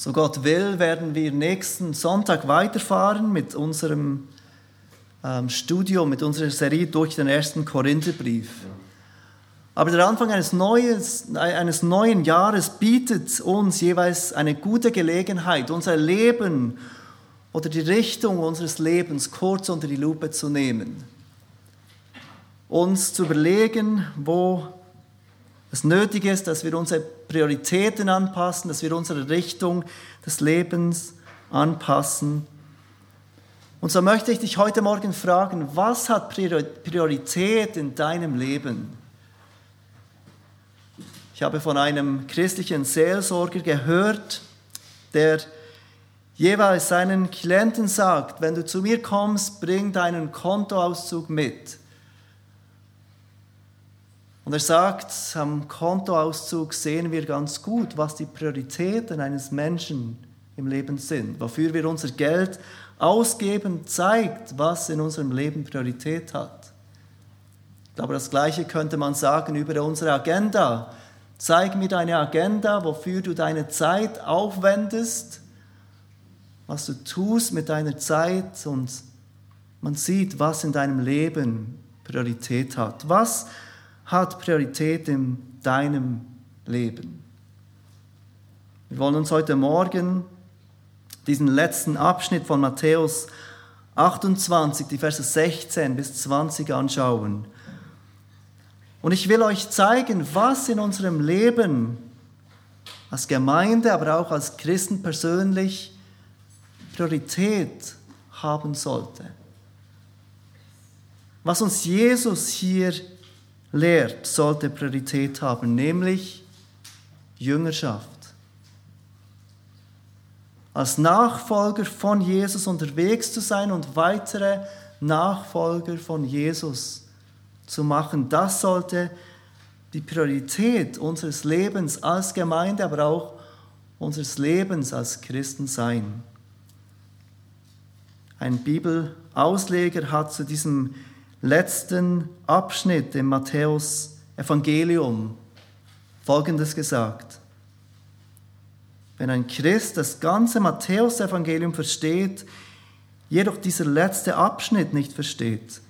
So Gott will, werden wir nächsten Sonntag weiterfahren mit unserem ähm, Studium, mit unserer Serie durch den ersten Korintherbrief. Aber der Anfang eines, Neues, eines neuen Jahres bietet uns jeweils eine gute Gelegenheit, unser Leben oder die Richtung unseres Lebens kurz unter die Lupe zu nehmen. Uns zu überlegen, wo es nötig ist, dass wir unsere Prioritäten anpassen, dass wir unsere Richtung des Lebens anpassen. Und so möchte ich dich heute Morgen fragen, was hat Priorität in deinem Leben? Ich habe von einem christlichen Seelsorger gehört, der jeweils seinen Klienten sagt, wenn du zu mir kommst, bring deinen Kontoauszug mit. Und er sagt, am Kontoauszug sehen wir ganz gut, was die Prioritäten eines Menschen im Leben sind. Wofür wir unser Geld ausgeben, zeigt, was in unserem Leben Priorität hat. Aber das Gleiche könnte man sagen über unsere Agenda. Zeig mir deine Agenda, wofür du deine Zeit aufwendest, was du tust mit deiner Zeit und man sieht, was in deinem Leben Priorität hat. Was hat Priorität in deinem Leben. Wir wollen uns heute Morgen diesen letzten Abschnitt von Matthäus 28, die Verse 16 bis 20 anschauen. Und ich will euch zeigen, was in unserem Leben als Gemeinde, aber auch als Christen persönlich Priorität haben sollte. Was uns Jesus hier lehrt, sollte Priorität haben, nämlich Jüngerschaft. Als Nachfolger von Jesus unterwegs zu sein und weitere Nachfolger von Jesus zu machen, das sollte die Priorität unseres Lebens als Gemeinde, aber auch unseres Lebens als Christen sein. Ein Bibelausleger hat zu diesem letzten Abschnitt im Matthäus Evangelium Folgendes gesagt. Wenn ein Christ das ganze Matthäus-Evangelium versteht, jedoch dieser letzte Abschnitt nicht versteht,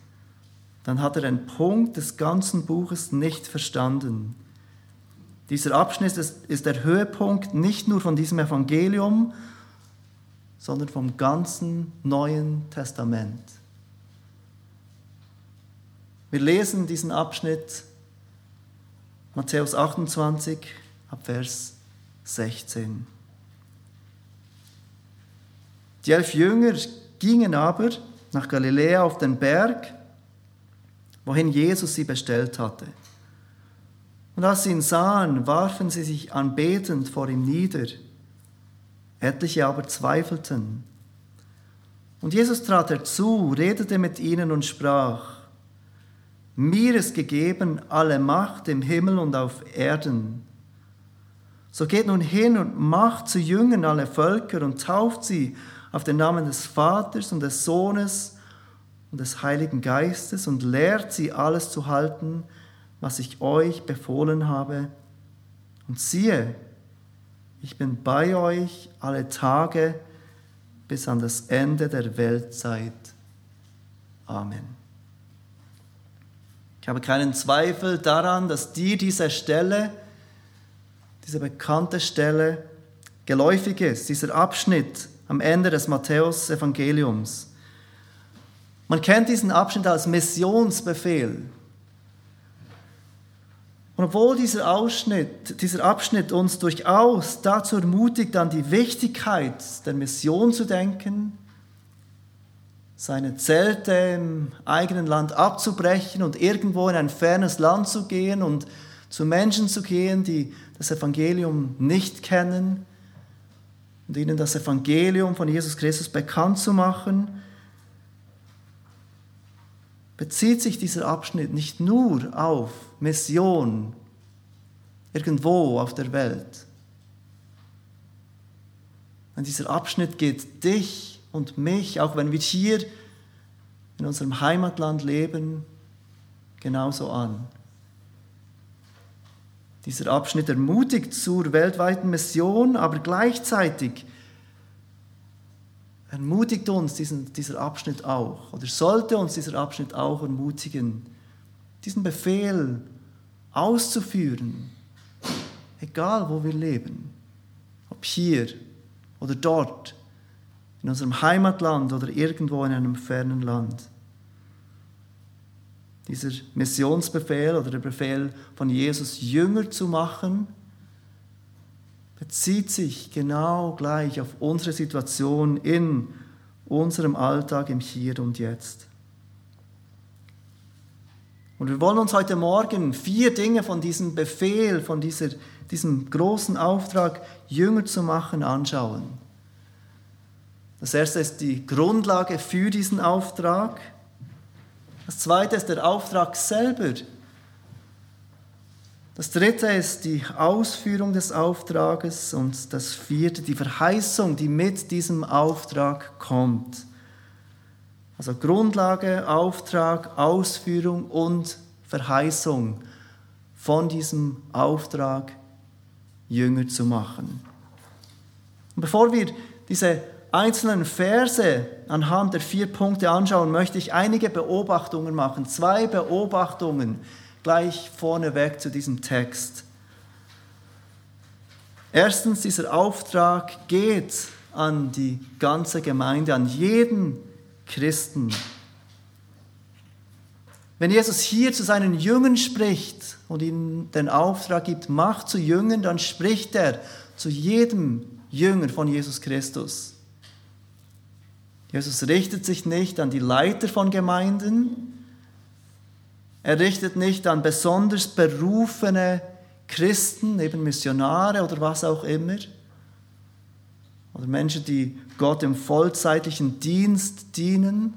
dann hat er einen Punkt des ganzen Buches nicht verstanden. Dieser Abschnitt ist, ist der Höhepunkt nicht nur von diesem Evangelium, sondern vom ganzen Neuen Testament. Wir lesen diesen Abschnitt Matthäus 28 ab Vers 16. Die elf Jünger gingen aber nach Galiläa auf den Berg, wohin Jesus sie bestellt hatte. Und als sie ihn sahen, warfen sie sich anbetend vor ihm nieder. Etliche aber zweifelten. Und Jesus trat herzu, redete mit ihnen und sprach, mir ist gegeben alle Macht im Himmel und auf Erden. So geht nun hin und macht zu Jüngern alle Völker und tauft sie auf den Namen des Vaters und des Sohnes und des Heiligen Geistes und lehrt sie alles zu halten, was ich euch befohlen habe. Und siehe, ich bin bei euch alle Tage bis an das Ende der Weltzeit. Amen. Ich habe keinen Zweifel daran, dass dir diese Stelle, diese bekannte Stelle, geläufig ist, dieser Abschnitt am Ende des Matthäus-Evangeliums. Man kennt diesen Abschnitt als Missionsbefehl. Und obwohl dieser, Ausschnitt, dieser Abschnitt uns durchaus dazu ermutigt, an die Wichtigkeit der Mission zu denken, seine Zelte im eigenen Land abzubrechen und irgendwo in ein fernes Land zu gehen und zu Menschen zu gehen, die das Evangelium nicht kennen und ihnen das Evangelium von Jesus Christus bekannt zu machen, bezieht sich dieser Abschnitt nicht nur auf Mission irgendwo auf der Welt. Und dieser Abschnitt geht dich und mich, auch wenn wir hier in unserem Heimatland leben, genauso an. Dieser Abschnitt ermutigt zur weltweiten Mission, aber gleichzeitig ermutigt uns diesen, dieser Abschnitt auch, oder sollte uns dieser Abschnitt auch ermutigen, diesen Befehl auszuführen, egal wo wir leben, ob hier oder dort, in unserem Heimatland oder irgendwo in einem fernen Land. Dieser Missionsbefehl oder der Befehl von Jesus, Jünger zu machen, bezieht sich genau gleich auf unsere Situation in unserem Alltag im Hier und Jetzt. Und wir wollen uns heute Morgen vier Dinge von diesem Befehl, von dieser, diesem großen Auftrag, Jünger zu machen, anschauen. Das erste ist die Grundlage für diesen Auftrag. Das zweite ist der Auftrag selber. Das dritte ist die Ausführung des Auftrages und das vierte die Verheißung, die mit diesem Auftrag kommt. Also Grundlage, Auftrag, Ausführung und Verheißung von diesem Auftrag, Jünger zu machen. Und bevor wir diese einzelnen Verse anhand der vier Punkte anschauen, möchte ich einige Beobachtungen machen. Zwei Beobachtungen, gleich vorneweg zu diesem Text. Erstens, dieser Auftrag geht an die ganze Gemeinde, an jeden Christen. Wenn Jesus hier zu seinen Jüngern spricht und ihnen den Auftrag gibt, Macht zu Jüngern, dann spricht er zu jedem Jünger von Jesus Christus. Jesus richtet sich nicht an die Leiter von Gemeinden, er richtet nicht an besonders berufene Christen, eben Missionare oder was auch immer. Oder Menschen, die Gott im vollzeitlichen Dienst dienen.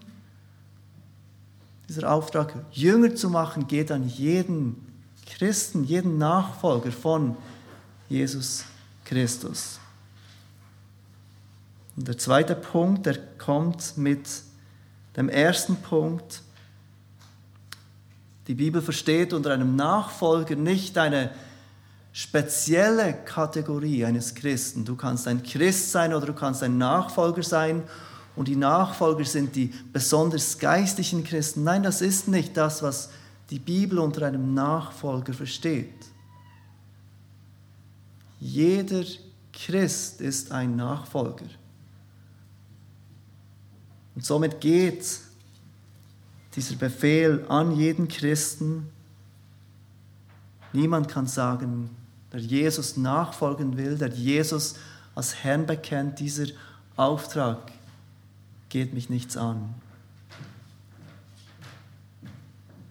Dieser Auftrag, Jünger zu machen, geht an jeden Christen, jeden Nachfolger von Jesus Christus. Und der zweite Punkt, der kommt mit dem ersten Punkt. Die Bibel versteht unter einem Nachfolger nicht eine spezielle Kategorie eines Christen. Du kannst ein Christ sein oder du kannst ein Nachfolger sein und die Nachfolger sind die besonders geistlichen Christen. Nein, das ist nicht das, was die Bibel unter einem Nachfolger versteht. Jeder Christ ist ein Nachfolger. Und somit geht dieser Befehl an jeden Christen. Niemand kann sagen, der Jesus nachfolgen will, der Jesus als Herrn bekennt, dieser Auftrag geht mich nichts an.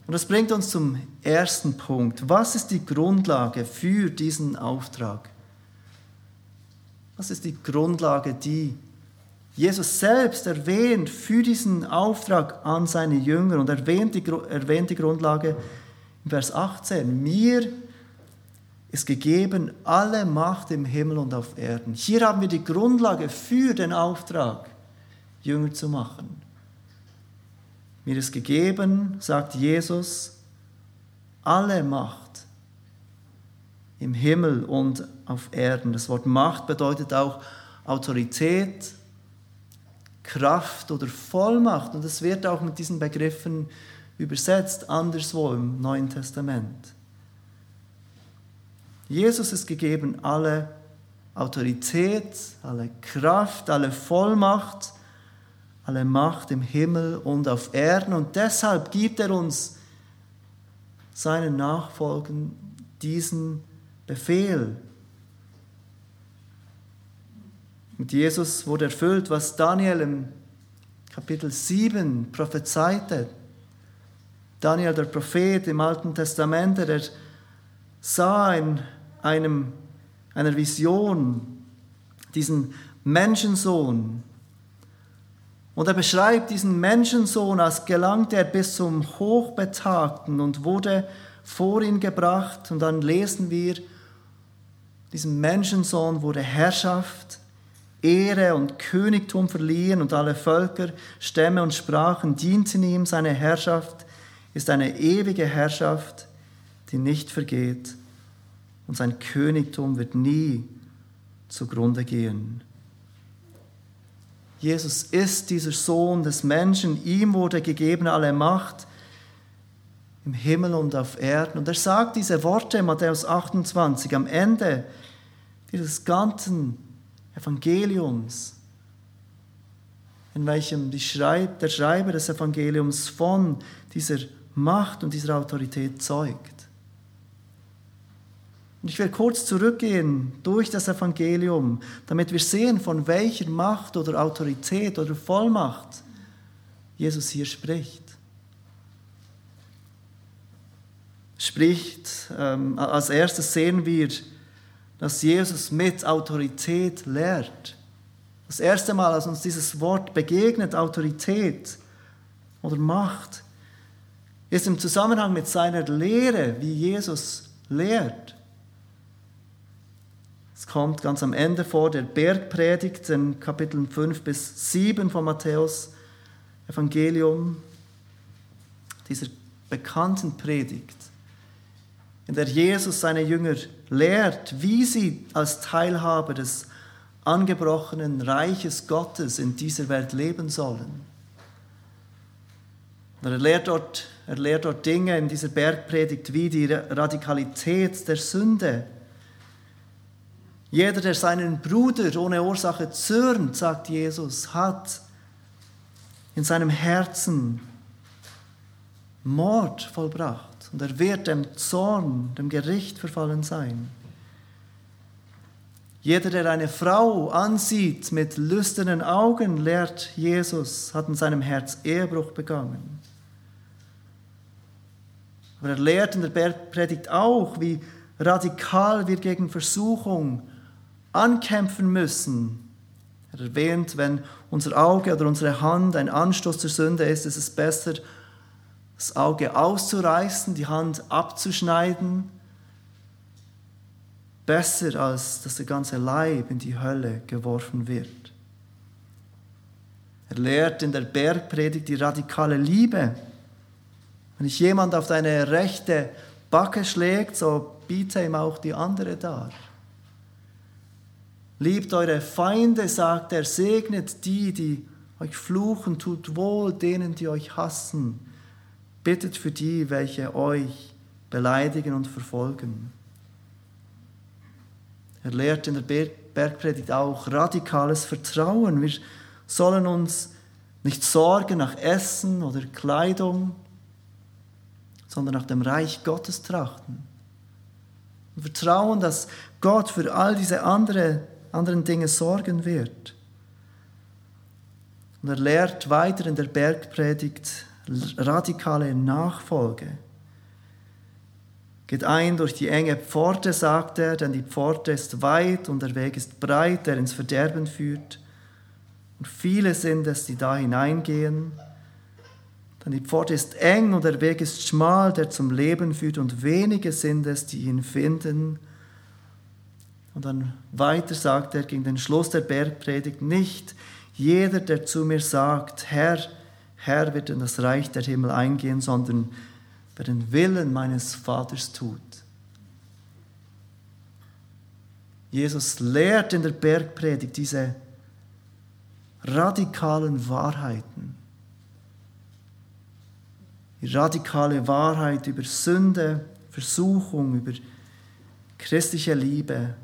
Und das bringt uns zum ersten Punkt. Was ist die Grundlage für diesen Auftrag? Was ist die Grundlage, die Jesus selbst erwähnt für diesen Auftrag an seine Jünger und erwähnt die, erwähnt die Grundlage in Vers 18. Mir ist gegeben alle Macht im Himmel und auf Erden. Hier haben wir die Grundlage für den Auftrag, Jünger zu machen. Mir ist gegeben, sagt Jesus, alle Macht im Himmel und auf Erden. Das Wort Macht bedeutet auch Autorität, Kraft oder Vollmacht. Und es wird auch mit diesen Begriffen übersetzt, anderswo im Neuen Testament. Jesus ist gegeben alle Autorität, alle Kraft, alle Vollmacht, alle Macht im Himmel und auf Erden. Und deshalb gibt er uns seinen Nachfolgen diesen Befehl, Mit Jesus wurde erfüllt, was Daniel im Kapitel 7 prophezeite. Daniel, der Prophet im Alten Testament, der sah in einem, einer Vision diesen Menschensohn. Und er beschreibt diesen Menschensohn, als gelangte er bis zum Hochbetagten und wurde vor ihn gebracht. Und dann lesen wir, diesem Menschensohn wurde Herrschaft, Ehre und Königtum verliehen und alle Völker, Stämme und Sprachen dienten ihm. Seine Herrschaft ist eine ewige Herrschaft, die nicht vergeht und sein Königtum wird nie zugrunde gehen. Jesus ist dieser Sohn des Menschen, ihm wurde gegeben alle Macht im Himmel und auf Erden. Und er sagt diese Worte Matthäus 28 am Ende dieses ganzen Evangeliums, in welchem Schreib, der Schreiber des Evangeliums von dieser Macht und dieser Autorität zeugt. Und ich will kurz zurückgehen durch das Evangelium, damit wir sehen, von welcher Macht oder Autorität oder Vollmacht Jesus hier spricht. Spricht, ähm, als erstes sehen wir, dass Jesus mit Autorität lehrt. Das erste Mal, als uns dieses Wort begegnet, Autorität oder Macht, ist im Zusammenhang mit seiner Lehre, wie Jesus lehrt. Es kommt ganz am Ende vor der Bergpredigt in Kapiteln 5 bis 7 von Matthäus Evangelium, dieser bekannten Predigt, in der Jesus seine Jünger lehrt, wie sie als Teilhaber des angebrochenen Reiches Gottes in dieser Welt leben sollen. er lehrt dort, er lehrt dort Dinge in dieser Bergpredigt wie die Radikalität der Sünde, jeder, der seinen Bruder ohne Ursache zürnt, sagt Jesus, hat in seinem Herzen Mord vollbracht und er wird dem Zorn, dem Gericht verfallen sein. Jeder, der eine Frau ansieht mit lüsternen Augen, lehrt Jesus, hat in seinem Herz Ehebruch begangen. Aber er lehrt in der Bergpredigt auch, wie radikal wir gegen Versuchung ankämpfen müssen. Er erwähnt, wenn unser Auge oder unsere Hand ein Anstoß zur Sünde ist, ist es besser, das Auge auszureißen, die Hand abzuschneiden, besser als dass der ganze Leib in die Hölle geworfen wird. Er lehrt in der Bergpredigt die radikale Liebe. Wenn dich jemand auf deine rechte Backe schlägt, so biete ihm auch die andere dar. Liebt eure Feinde, sagt er, segnet die, die euch fluchen, tut wohl denen, die euch hassen. Bittet für die, welche euch beleidigen und verfolgen. Er lehrt in der Bergpredigt auch radikales Vertrauen. Wir sollen uns nicht sorgen nach Essen oder Kleidung, sondern nach dem Reich Gottes trachten. Und vertrauen, dass Gott für all diese andere anderen Dinge sorgen wird. Und er lehrt weiter in der Bergpredigt radikale Nachfolge. Geht ein durch die enge Pforte, sagt er, denn die Pforte ist weit und der Weg ist breit, der ins Verderben führt. Und viele sind es, die da hineingehen. Denn die Pforte ist eng und der Weg ist schmal, der zum Leben führt, und wenige sind es, die ihn finden. Und dann weiter sagt er gegen den Schluss der Bergpredigt, nicht jeder, der zu mir sagt, Herr, Herr wird in das Reich der Himmel eingehen, sondern wer den Willen meines Vaters tut. Jesus lehrt in der Bergpredigt diese radikalen Wahrheiten. Die radikale Wahrheit über Sünde, Versuchung, über christliche Liebe,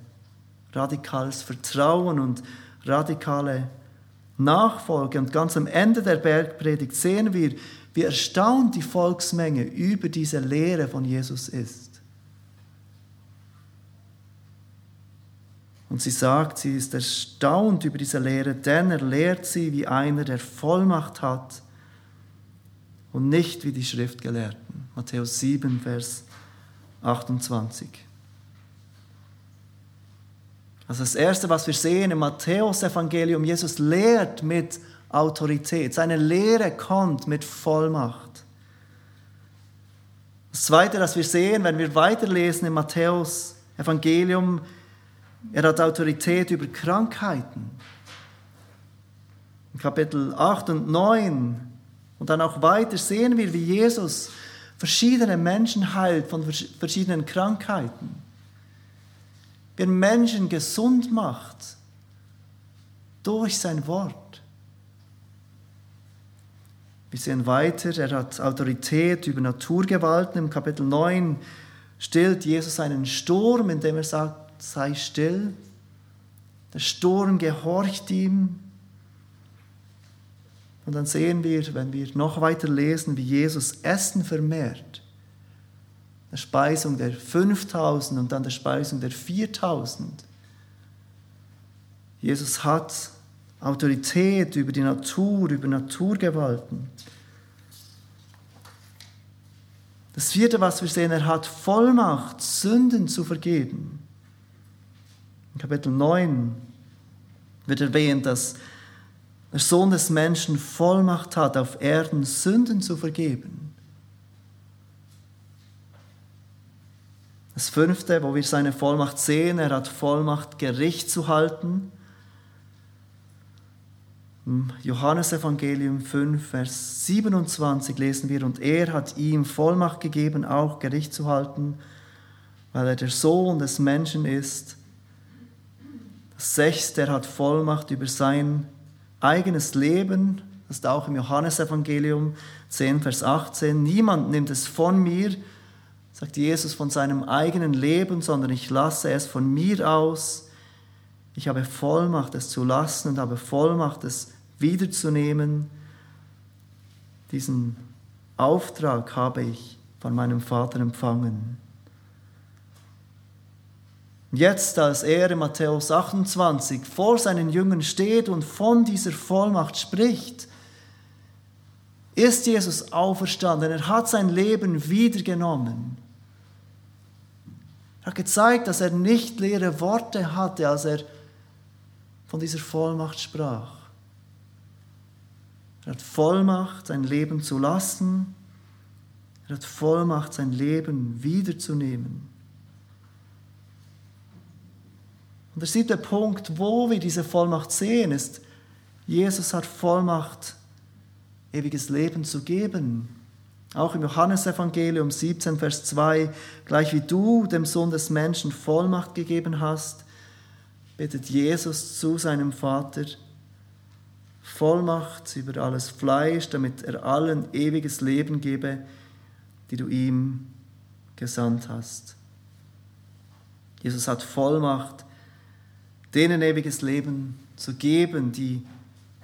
radikales Vertrauen und radikale Nachfolge. Und ganz am Ende der Bergpredigt sehen wir, wie erstaunt die Volksmenge über diese Lehre von Jesus ist. Und sie sagt, sie ist erstaunt über diese Lehre, denn er lehrt sie wie einer, der Vollmacht hat und nicht wie die Schriftgelehrten. Matthäus 7, Vers 28. Also das Erste, was wir sehen im Matthäus-Evangelium, Jesus lehrt mit Autorität. Seine Lehre kommt mit Vollmacht. Das Zweite, was wir sehen, wenn wir weiterlesen im Matthäus-Evangelium, er hat Autorität über Krankheiten. In Kapitel 8 und 9 und dann auch weiter sehen wir, wie Jesus verschiedene Menschen heilt von verschiedenen Krankheiten. Wie er Menschen gesund macht durch sein Wort. Wir sehen weiter, er hat Autorität über Naturgewalten. Im Kapitel 9 stillt Jesus einen Sturm, indem er sagt, sei still. Der Sturm gehorcht ihm. Und dann sehen wir, wenn wir noch weiter lesen, wie Jesus Essen vermehrt. Der Speisung der 5000 und dann der Speisung der 4000. Jesus hat Autorität über die Natur, über Naturgewalten. Das vierte, was wir sehen, er hat Vollmacht, Sünden zu vergeben. In Kapitel 9 wird erwähnt, dass der Sohn des Menschen Vollmacht hat, auf Erden Sünden zu vergeben. Das fünfte, wo wir seine Vollmacht sehen, er hat Vollmacht, Gericht zu halten. Im Johannesevangelium 5, Vers 27 lesen wir, und er hat ihm Vollmacht gegeben, auch Gericht zu halten, weil er der Sohn des Menschen ist. Das sechste, er hat Vollmacht über sein eigenes Leben, das ist auch im Johannesevangelium 10, Vers 18. Niemand nimmt es von mir, sagt Jesus, von seinem eigenen Leben, sondern ich lasse es von mir aus. Ich habe Vollmacht, es zu lassen und habe Vollmacht, es wiederzunehmen. Diesen Auftrag habe ich von meinem Vater empfangen. Jetzt, als er in Matthäus 28 vor seinen Jüngern steht und von dieser Vollmacht spricht, ist Jesus auferstanden. Er hat sein Leben wiedergenommen. Er hat gezeigt, dass er nicht leere Worte hatte, als er von dieser Vollmacht sprach. Er hat Vollmacht, sein Leben zu lassen. Er hat Vollmacht, sein Leben wiederzunehmen. Und der siebte Punkt, wo wir diese Vollmacht sehen, ist, Jesus hat Vollmacht, ewiges Leben zu geben. Auch im Johannesevangelium 17, Vers 2, gleich wie du dem Sohn des Menschen Vollmacht gegeben hast, betet Jesus zu seinem Vater, Vollmacht über alles Fleisch, damit er allen ewiges Leben gebe, die du ihm gesandt hast. Jesus hat Vollmacht, denen ewiges Leben zu geben, die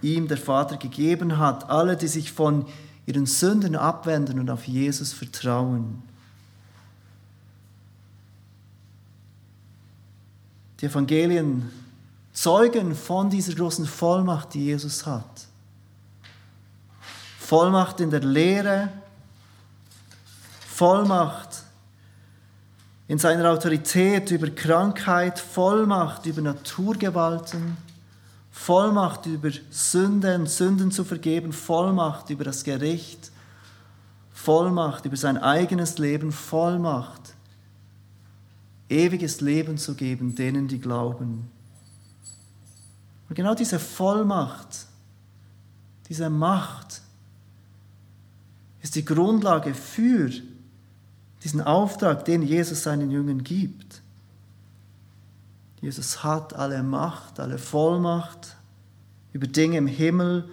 ihm der Vater gegeben hat, alle, die sich von ihren Sünden abwenden und auf Jesus vertrauen. Die Evangelien zeugen von dieser großen Vollmacht, die Jesus hat. Vollmacht in der Lehre, Vollmacht in seiner Autorität über Krankheit, Vollmacht über Naturgewalten, Vollmacht über Sünden, Sünden zu vergeben, Vollmacht über das Gericht, Vollmacht über sein eigenes Leben, Vollmacht, ewiges Leben zu geben denen, die glauben. Und genau diese Vollmacht, diese Macht ist die Grundlage für diesen Auftrag, den Jesus seinen Jüngern gibt. Jesus hat alle Macht, alle Vollmacht über Dinge im Himmel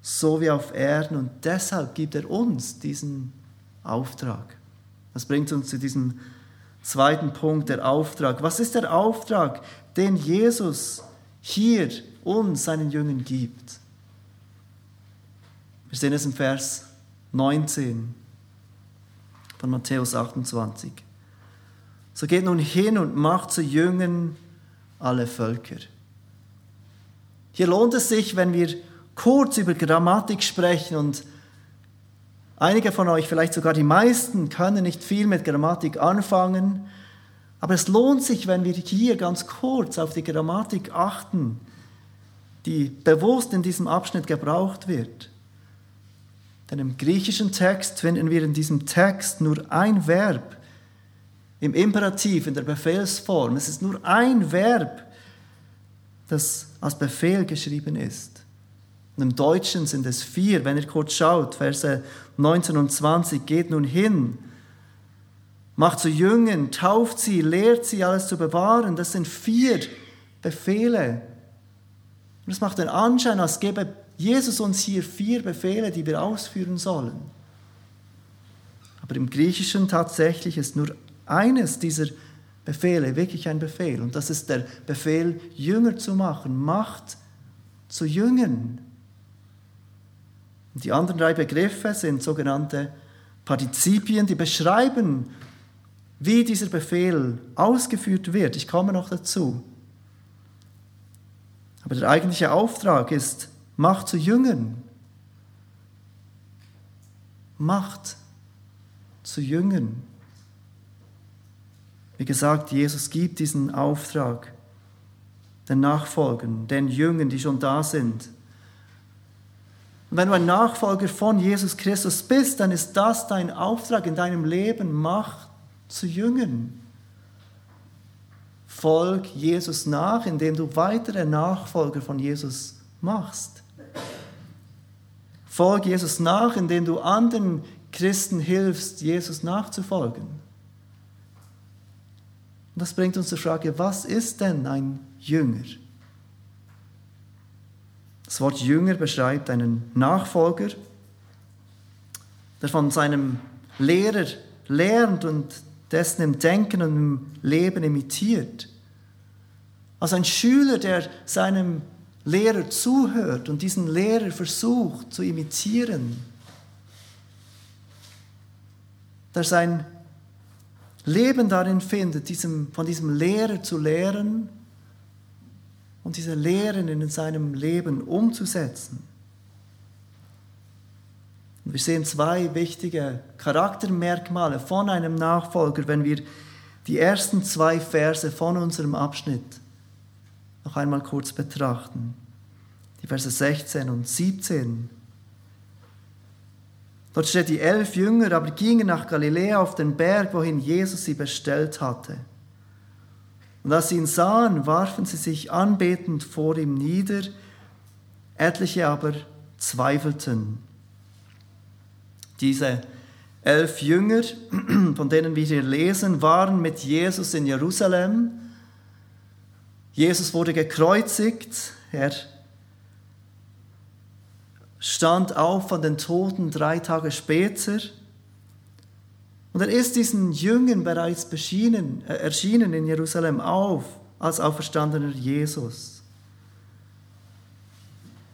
so wie auf Erden und deshalb gibt er uns diesen Auftrag. Das bringt uns zu diesem zweiten Punkt, der Auftrag. Was ist der Auftrag, den Jesus hier uns, seinen Jüngern, gibt? Wir sehen es im Vers 19 von Matthäus 28. So geht nun hin und macht zu Jüngern alle Völker. Hier lohnt es sich, wenn wir kurz über Grammatik sprechen und einige von euch, vielleicht sogar die meisten, können nicht viel mit Grammatik anfangen, aber es lohnt sich, wenn wir hier ganz kurz auf die Grammatik achten, die bewusst in diesem Abschnitt gebraucht wird. Denn im griechischen Text finden wir in diesem Text nur ein Verb im Imperativ, in der Befehlsform. Es ist nur ein Verb, das als Befehl geschrieben ist. Und im Deutschen sind es vier. Wenn ihr kurz schaut, Verse 19 und 20, geht nun hin. macht zu Jüngern, tauft sie, lehrt sie, alles zu bewahren. Das sind vier Befehle. Und es macht den Anschein, als gäbe Jesus uns hier vier Befehle, die wir ausführen sollen. Aber im Griechischen tatsächlich ist nur eines dieser Befehle wirklich ein Befehl. Und das ist der Befehl, Jünger zu machen, Macht zu Jüngern. Die anderen drei Begriffe sind sogenannte Partizipien, die beschreiben, wie dieser Befehl ausgeführt wird. Ich komme noch dazu. Aber der eigentliche Auftrag ist, Macht zu Jüngern. Macht zu Jüngern. Wie gesagt, Jesus gibt diesen Auftrag den Nachfolgern, den Jüngern, die schon da sind. Und wenn du ein Nachfolger von Jesus Christus bist, dann ist das dein Auftrag in deinem Leben, Macht zu Jüngern. Folg Jesus nach, indem du weitere Nachfolger von Jesus machst. Folg Jesus nach, indem du anderen Christen hilfst, Jesus nachzufolgen. Und das bringt uns zur Frage, was ist denn ein Jünger? Das Wort Jünger beschreibt einen Nachfolger, der von seinem Lehrer lernt und dessen im Denken und im Leben imitiert. Also ein Schüler, der seinem Lehrer zuhört und diesen Lehrer versucht zu imitieren, der sein Leben darin findet, diesem, von diesem Lehrer zu lehren und diese Lehren in seinem Leben umzusetzen. Und wir sehen zwei wichtige Charaktermerkmale von einem Nachfolger, wenn wir die ersten zwei Verse von unserem Abschnitt noch einmal kurz betrachten. Die Verse 16 und 17. Dort steht, die elf Jünger aber gingen nach Galiläa auf den Berg, wohin Jesus sie bestellt hatte. Und als sie ihn sahen, warfen sie sich anbetend vor ihm nieder, etliche aber zweifelten. Diese elf Jünger, von denen wir hier lesen, waren mit Jesus in Jerusalem Jesus wurde gekreuzigt, er stand auf von den Toten drei Tage später und er ist diesen Jüngern bereits beschienen, äh, erschienen in Jerusalem auf als auferstandener Jesus.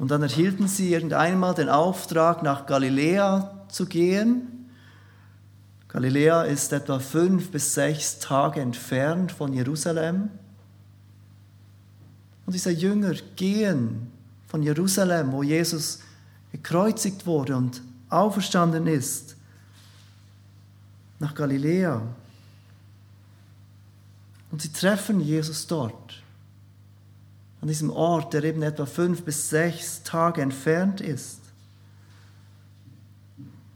Und dann erhielten sie irgendeinmal den Auftrag, nach Galiläa zu gehen. Galiläa ist etwa fünf bis sechs Tage entfernt von Jerusalem. Und diese Jünger gehen von Jerusalem, wo Jesus gekreuzigt wurde und auferstanden ist, nach Galiläa. Und sie treffen Jesus dort, an diesem Ort, der eben etwa fünf bis sechs Tage entfernt ist.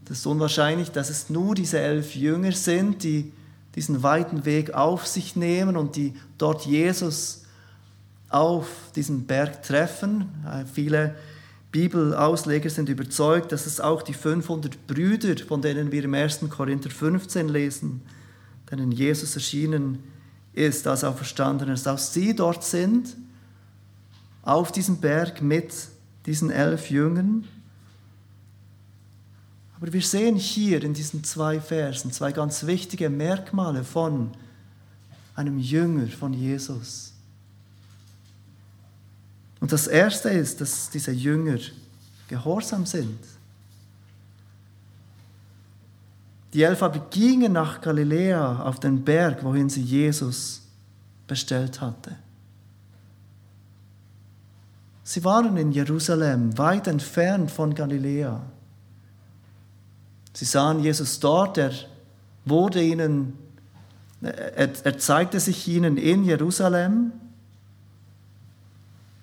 Das ist unwahrscheinlich, dass es nur diese elf Jünger sind, die diesen weiten Weg auf sich nehmen und die dort Jesus auf diesem Berg treffen. Äh, viele Bibelausleger sind überzeugt, dass es auch die 500 Brüder, von denen wir im 1. Korinther 15 lesen, denen Jesus erschienen ist als Auferstandener, dass sie dort sind, auf diesem Berg mit diesen elf Jüngern. Aber wir sehen hier in diesen zwei Versen zwei ganz wichtige Merkmale von einem Jünger von Jesus. Und das Erste ist, dass diese Jünger gehorsam sind. Die elf aber gingen nach Galiläa auf den Berg, wohin sie Jesus bestellt hatte. Sie waren in Jerusalem, weit entfernt von Galiläa. Sie sahen Jesus dort, er wurde ihnen, er, er zeigte sich ihnen in Jerusalem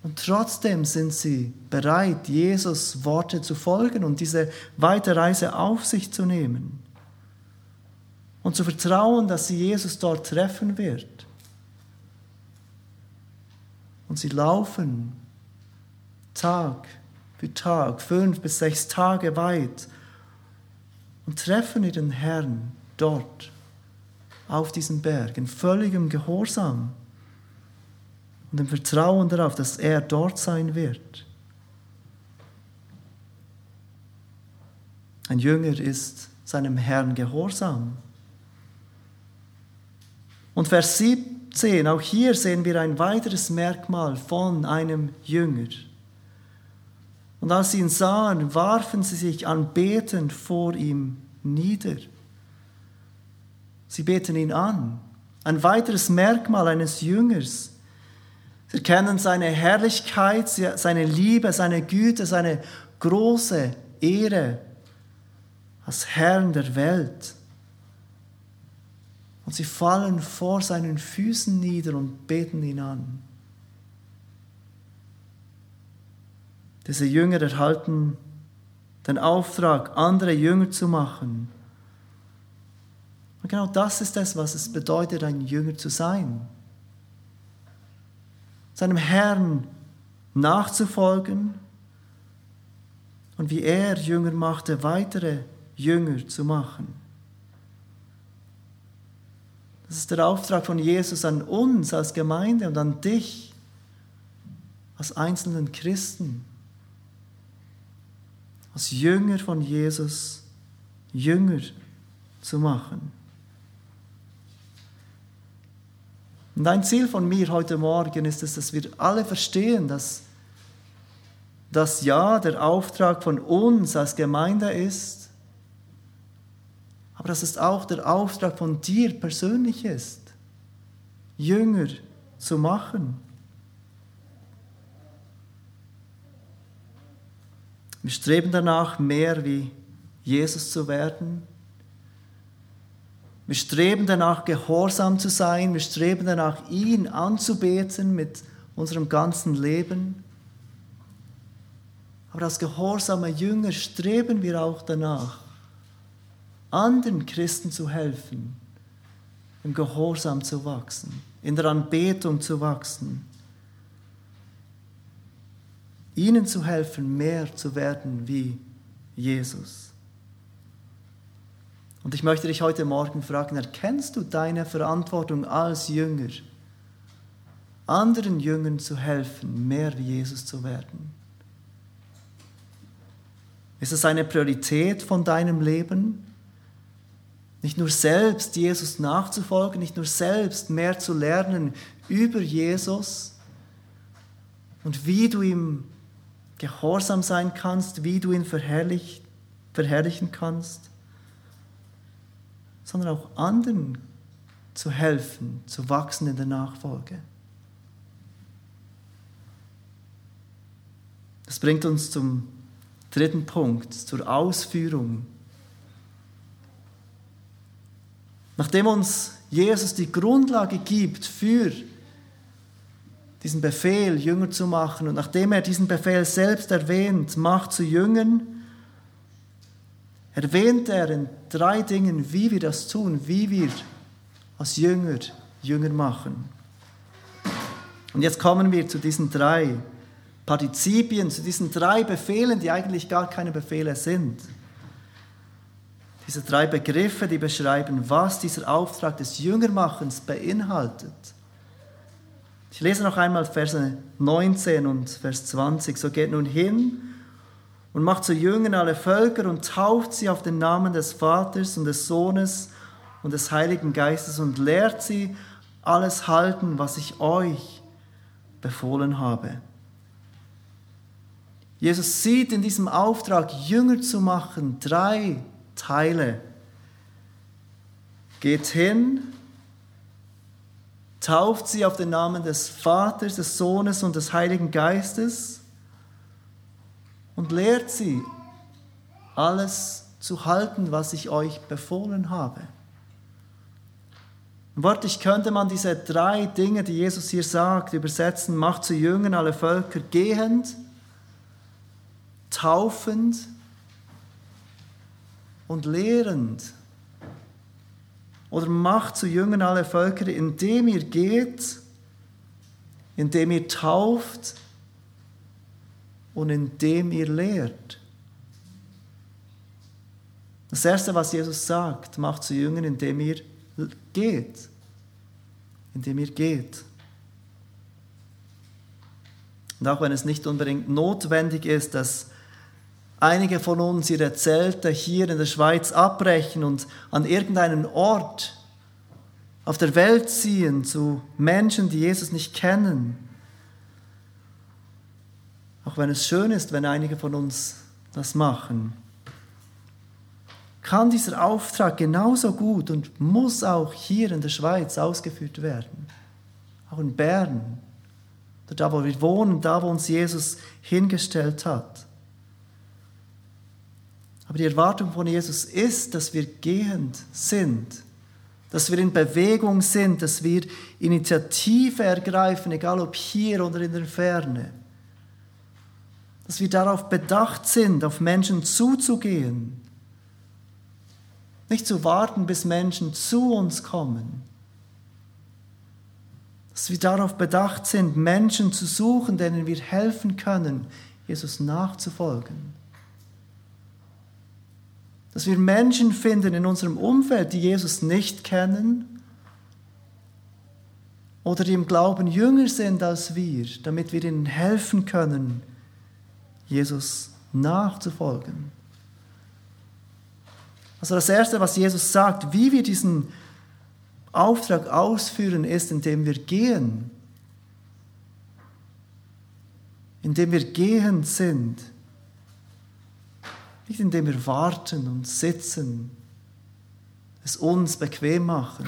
und trotzdem sind sie bereit, Jesus Worte zu folgen und diese weite Reise auf sich zu nehmen. Und zu vertrauen, dass sie Jesus dort treffen wird. Und sie laufen Tag für Tag, fünf bis sechs Tage weit und treffen ihren Herrn dort. auf diesem Berg, in völligem Gehorsam und im Vertrauen darauf, dass er dort sein wird. Ein Jünger ist seinem Herrn gehorsam. Und Vers 17, auch hier sehen wir ein weiteres Merkmal von einem Jünger. Und als sie ihn sahen, warfen sie sich anbetend vor ihm nieder. Sie beten ihn an. Ein weiteres Merkmal eines Jüngers. Sie erkennen seine Herrlichkeit, seine Liebe, seine Güte, seine große Ehre als Herrn der Welt. Und sie fallen vor seinen Füßen nieder und beten ihn an. Diese Jünger erhalten den Auftrag, andere Jünger zu machen. Und genau das ist es, was es bedeutet, ein Jünger zu sein. Seinem Herrn nachzufolgen und wie er Jünger machte, weitere Jünger zu machen. Das ist der Auftrag von Jesus an uns als Gemeinde und an dich als einzelnen Christen als Jünger von Jesus Jünger zu machen. Und ein Ziel von mir heute Morgen ist es, dass wir alle verstehen, dass das Ja der Auftrag von uns als Gemeinde ist, aber dass es auch der Auftrag von dir persönlich ist, Jünger zu machen. Wir streben danach, mehr wie Jesus zu werden. Wir streben danach, gehorsam zu sein. Wir streben danach, ihn anzubeten mit unserem ganzen Leben. Aber als gehorsame Jünger streben wir auch danach, anderen Christen zu helfen, im Gehorsam zu wachsen, in der Anbetung zu wachsen ihnen zu helfen, mehr zu werden wie Jesus. Und ich möchte dich heute Morgen fragen, erkennst du deine Verantwortung als Jünger, anderen Jüngern zu helfen, mehr wie Jesus zu werden? Ist es eine Priorität von deinem Leben? Nicht nur selbst Jesus nachzufolgen, nicht nur selbst mehr zu lernen über Jesus und wie du ihm gehorsam sein kannst, wie du ihn verherrlich, verherrlichen kannst, sondern auch anderen zu helfen, zu wachsen in der Nachfolge. Das bringt uns zum dritten Punkt, zur Ausführung. Nachdem uns Jesus die Grundlage gibt für diesen Befehl, Jünger zu machen. Und nachdem er diesen Befehl selbst erwähnt, macht zu Jüngern, erwähnt er in drei Dingen, wie wir das tun, wie wir als Jünger Jünger machen. Und jetzt kommen wir zu diesen drei Partizipien, zu diesen drei Befehlen, die eigentlich gar keine Befehle sind. Diese drei Begriffe, die beschreiben, was dieser Auftrag des Jüngermachens beinhaltet. Ich lese noch einmal Verse 19 und Vers 20. So geht nun hin und macht zu Jüngern alle Völker und tauft sie auf den Namen des Vaters und des Sohnes und des Heiligen Geistes und lehrt sie alles halten, was ich euch befohlen habe. Jesus sieht in diesem Auftrag, Jünger zu machen, drei Teile. Geht hin, tauft sie auf den Namen des Vaters, des Sohnes und des Heiligen Geistes und lehrt sie, alles zu halten, was ich euch befohlen habe. Wörtlich könnte man diese drei Dinge, die Jesus hier sagt, übersetzen, macht zu Jüngern alle Völker gehend, taufend und lehrend oder macht zu Jüngern alle Völker, indem ihr geht, indem ihr tauft und indem ihr lehrt. Das Erste, was Jesus sagt, macht zu Jüngern, indem ihr geht. Indem ihr geht. Und auch wenn es nicht unbedingt notwendig ist, dass einige von uns ihre Zelte hier in der Schweiz abbrechen und an irgendeinen Ort auf der Welt ziehen zu Menschen, die Jesus nicht kennen. Auch wenn es schön ist, wenn einige von uns das machen, kann dieser Auftrag genauso gut und muss auch hier in der Schweiz ausgeführt werden. Auch in Bern, da wo wir wohnen, da wo uns Jesus hingestellt hat. Aber die Erwartung von Jesus ist, dass wir gehend sind, dass wir in Bewegung sind, dass wir Initiative ergreifen, egal ob hier oder in der Ferne. Dass wir darauf bedacht sind, auf Menschen zuzugehen. Nicht zu warten, bis Menschen zu uns kommen. Dass wir darauf bedacht sind, Menschen zu suchen, denen wir helfen können, Jesus nachzufolgen dass wir Menschen finden in unserem Umfeld, die Jesus nicht kennen oder die im Glauben jünger sind als wir, damit wir ihnen helfen können, Jesus nachzufolgen. Also das Erste, was Jesus sagt, wie wir diesen Auftrag ausführen, ist, indem wir gehen, indem wir gehend sind. Nicht indem wir warten und sitzen, es uns bequem machen.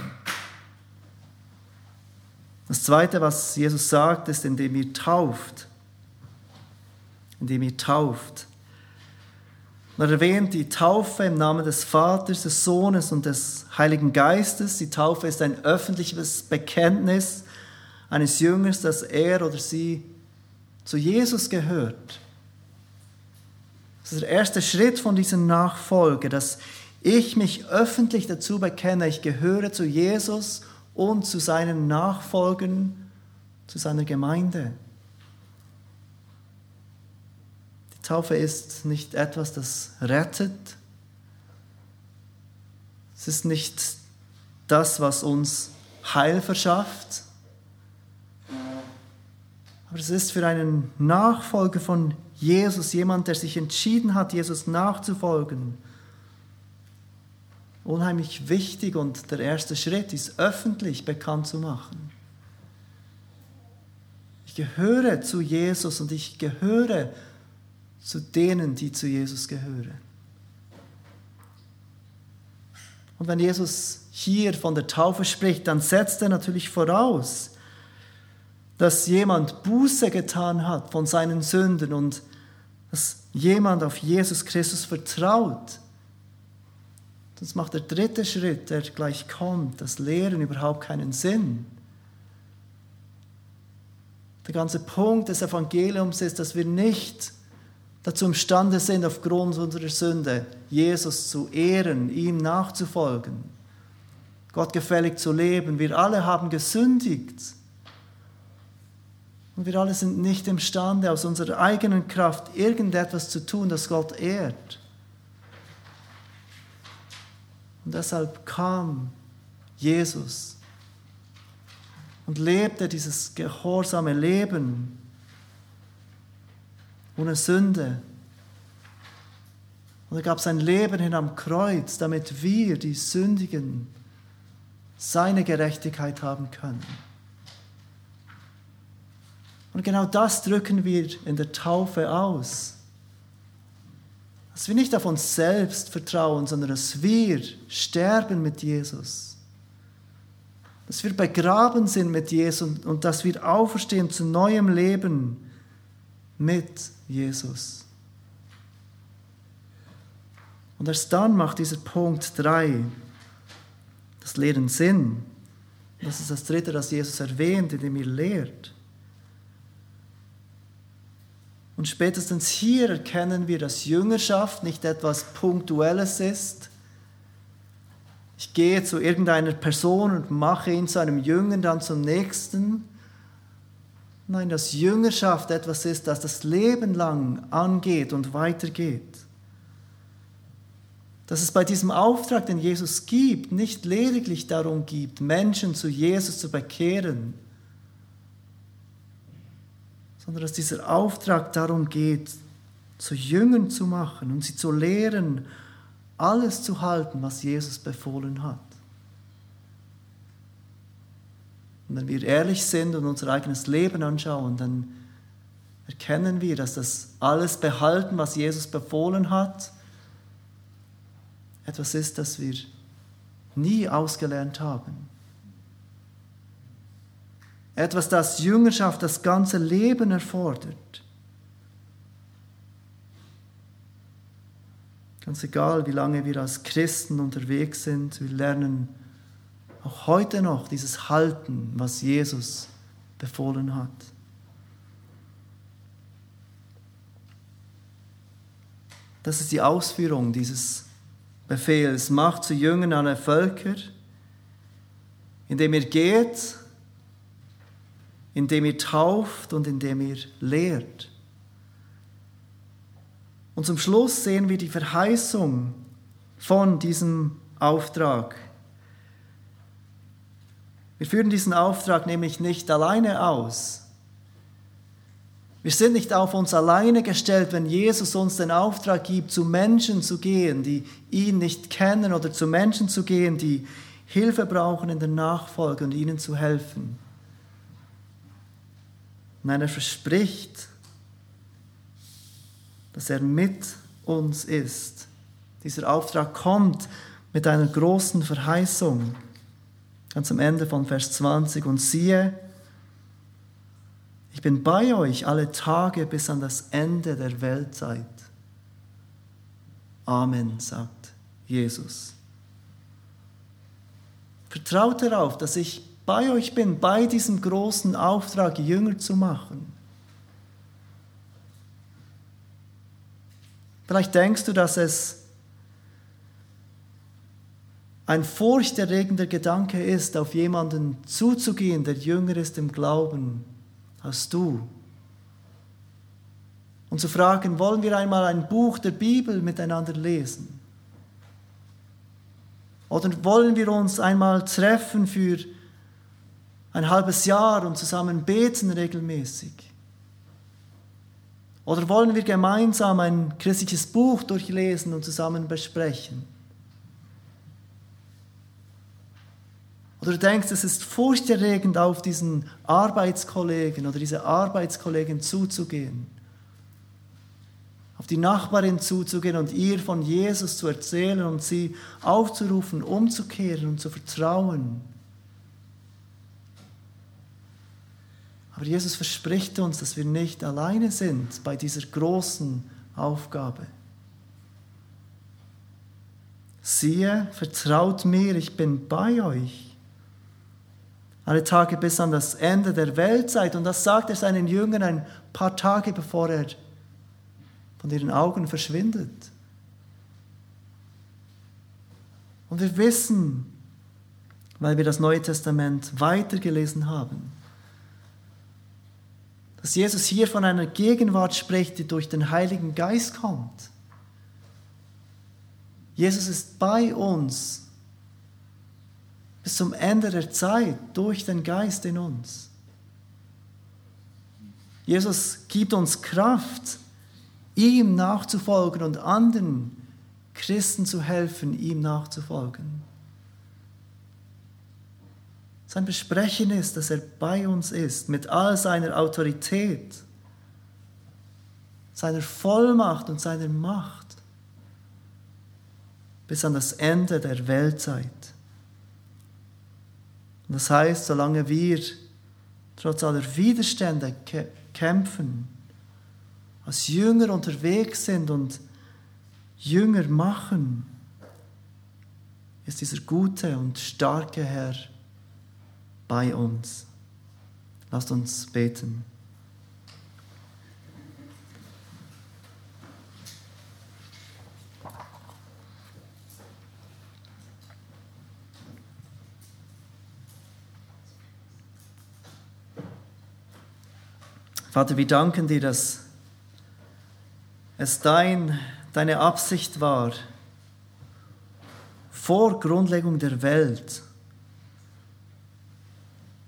Das Zweite, was Jesus sagt, ist, indem ihr tauft. Indem ihr tauft. Er erwähnt die Taufe im Namen des Vaters, des Sohnes und des Heiligen Geistes. Die Taufe ist ein öffentliches Bekenntnis eines Jüngers, dass er oder sie zu Jesus gehört. Das ist der erste Schritt von dieser Nachfolge, dass ich mich öffentlich dazu bekenne, ich gehöre zu Jesus und zu seinen Nachfolgern, zu seiner Gemeinde. Die Taufe ist nicht etwas, das rettet. Es ist nicht das, was uns Heil verschafft. Aber es ist für einen Nachfolger von Jesus, jemand, der sich entschieden hat, Jesus nachzufolgen. Unheimlich wichtig und der erste Schritt ist öffentlich bekannt zu machen. Ich gehöre zu Jesus und ich gehöre zu denen, die zu Jesus gehören. Und wenn Jesus hier von der Taufe spricht, dann setzt er natürlich voraus, dass jemand Buße getan hat von seinen Sünden und dass jemand auf Jesus Christus vertraut. Sonst macht der dritte Schritt, der gleich kommt, das Lehren überhaupt keinen Sinn. Der ganze Punkt des Evangeliums ist, dass wir nicht dazu imstande sind, aufgrund unserer Sünde Jesus zu ehren, ihm nachzufolgen, Gott gefällig zu leben. Wir alle haben gesündigt. Und wir alle sind nicht imstande, aus unserer eigenen Kraft irgendetwas zu tun, das Gott ehrt. Und deshalb kam Jesus und lebte dieses gehorsame Leben ohne Sünde. Und er gab sein Leben hin am Kreuz, damit wir, die Sündigen, seine Gerechtigkeit haben können. Und genau das drücken wir in der Taufe aus. Dass wir nicht auf uns selbst vertrauen, sondern dass wir sterben mit Jesus. Dass wir begraben sind mit Jesus und, dass wir auferstehen zu neuem Leben mit Jesus. Und erst dann macht dieser Punkt 3 das Lehren Sinn. Das ist das Dritte, das Jesus erwähnt, indem er lehrt. Und spätestens hier erkennen wir, dass Jüngerschaft nicht etwas Punktuelles ist. Ich gehe zu irgendeiner Person und mache ihn zu einem Jüngern, dann zum nächsten. Nein, dass Jüngerschaft etwas ist, das das Leben lang angeht und weitergeht. dass es bei diesem Auftrag, den Jesus gibt, nicht lediglich darum geht, Menschen zu Jesus zu bekehren, sondern dass dieser Auftrag darum geht, zu Jüngern zu machen und sie zu lehren, alles zu halten, was Jesus befohlen hat. Und wenn wir ehrlich sind und unser eigenes Leben anschauen, dann erkennen wir, dass das alles behalten, was Jesus befohlen hat, etwas ist, das wir nie ausgelernt haben. Etwas, das Jüngerschaft das ganze Leben erfordert. Ganz egal, wie lange wir als Christen unterwegs sind, wir lernen auch heute noch dieses Halten, was Jesus befohlen hat. Das ist die Ausführung dieses Befehls. Macht zu Jüngern alle Völker, indem ihr geht, indem ihr tauft und indem ihr lehrt. Und zum Schluss sehen wir die Verheißung von diesem Auftrag. Wir führen diesen Auftrag nämlich nicht alleine aus. Wir sind nicht auf uns alleine gestellt, wenn Jesus uns den Auftrag gibt, zu Menschen zu gehen, die ihn nicht kennen oder zu Menschen zu gehen, die Hilfe brauchen in der Nachfolge und ihnen zu helfen. Nein, er verspricht, dass er mit uns ist. Dieser Auftrag kommt mit einer großen Verheißung. Ganz am Ende von Vers 20. Und siehe, ich bin bei euch alle Tage bis an das Ende der Weltzeit. Amen, sagt Jesus. Vertraut darauf, dass ich bei euch bin, bei diesem großen Auftrag, Jünger zu machen. Vielleicht denkst du, dass es ein furchterregender Gedanke ist, auf jemanden zuzugehen, der jünger ist im Glauben als du. Und zu fragen, wollen wir einmal ein Buch der Bibel miteinander lesen? Oder wollen wir uns einmal treffen für ein halbes Jahr und zusammen beten regelmäßig? Oder wollen wir gemeinsam ein christliches Buch durchlesen und zusammen besprechen? Oder du denkst, es ist furchterregend, auf diesen Arbeitskollegen oder diese Arbeitskollegin zuzugehen, auf die Nachbarin zuzugehen und ihr von Jesus zu erzählen und sie aufzurufen, umzukehren und zu vertrauen. Aber Jesus verspricht uns, dass wir nicht alleine sind bei dieser großen Aufgabe. Siehe, vertraut mir, ich bin bei euch. Alle Tage bis an das Ende der Weltzeit. Und das sagt er seinen Jüngern ein paar Tage bevor er von ihren Augen verschwindet. Und wir wissen, weil wir das Neue Testament weitergelesen haben, dass Jesus hier von einer Gegenwart spricht, die durch den Heiligen Geist kommt. Jesus ist bei uns bis zum Ende der Zeit durch den Geist in uns. Jesus gibt uns Kraft, ihm nachzufolgen und anderen Christen zu helfen, ihm nachzufolgen. Sein Besprechen ist, dass er bei uns ist, mit all seiner Autorität, seiner Vollmacht und seiner Macht, bis an das Ende der Weltzeit. Und das heißt, solange wir trotz aller Widerstände kämpfen, als Jünger unterwegs sind und Jünger machen, ist dieser gute und starke Herr bei uns. Lasst uns beten. Vater, wir danken dir, dass es dein, deine Absicht war, vor Grundlegung der Welt,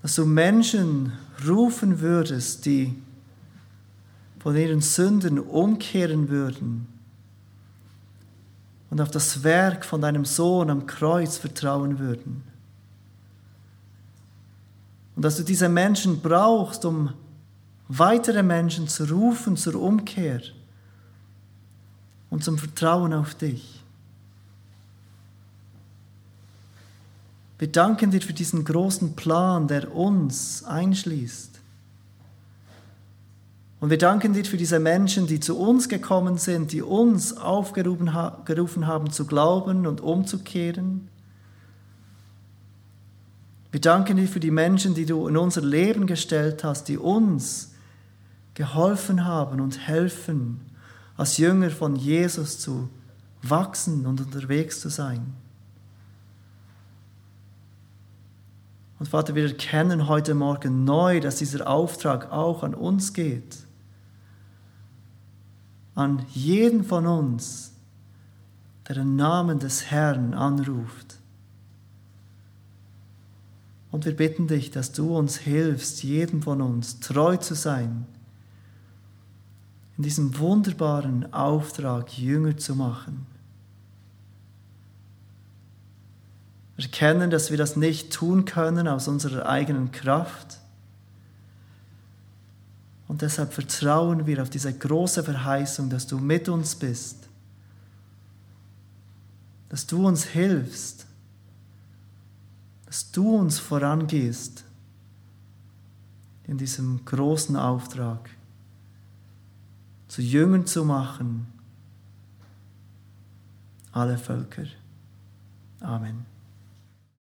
dass du Menschen rufen würdest, die von ihren Sünden umkehren würden und auf das Werk von deinem Sohn am Kreuz vertrauen würden. Und dass du diese Menschen brauchst, um weitere Menschen zu rufen zur Umkehr und zum Vertrauen auf dich. Wir danken dir für diesen großen Plan, der uns einschließt. Und wir danken dir für diese Menschen, die zu uns gekommen sind, die uns aufgerufen haben zu glauben und umzukehren. Wir danken dir für die Menschen, die du in unser Leben gestellt hast, die uns geholfen haben und helfen, als Jünger von Jesus zu wachsen und unterwegs zu sein. Und Vater, wir erkennen heute Morgen neu, dass dieser Auftrag auch an uns geht. An jeden von uns, der den Namen des Herrn anruft. Und wir bitten dich, dass du uns hilfst, jedem von uns treu zu sein, in diesem wunderbaren Auftrag Jünger zu machen. Erkennen, dass wir das nicht tun können aus unserer eigenen Kraft. Und deshalb vertrauen wir auf diese große Verheißung, dass du mit uns bist, dass du uns hilfst, dass du uns vorangehst in diesem großen Auftrag, zu Jüngern zu machen, alle Völker. Amen.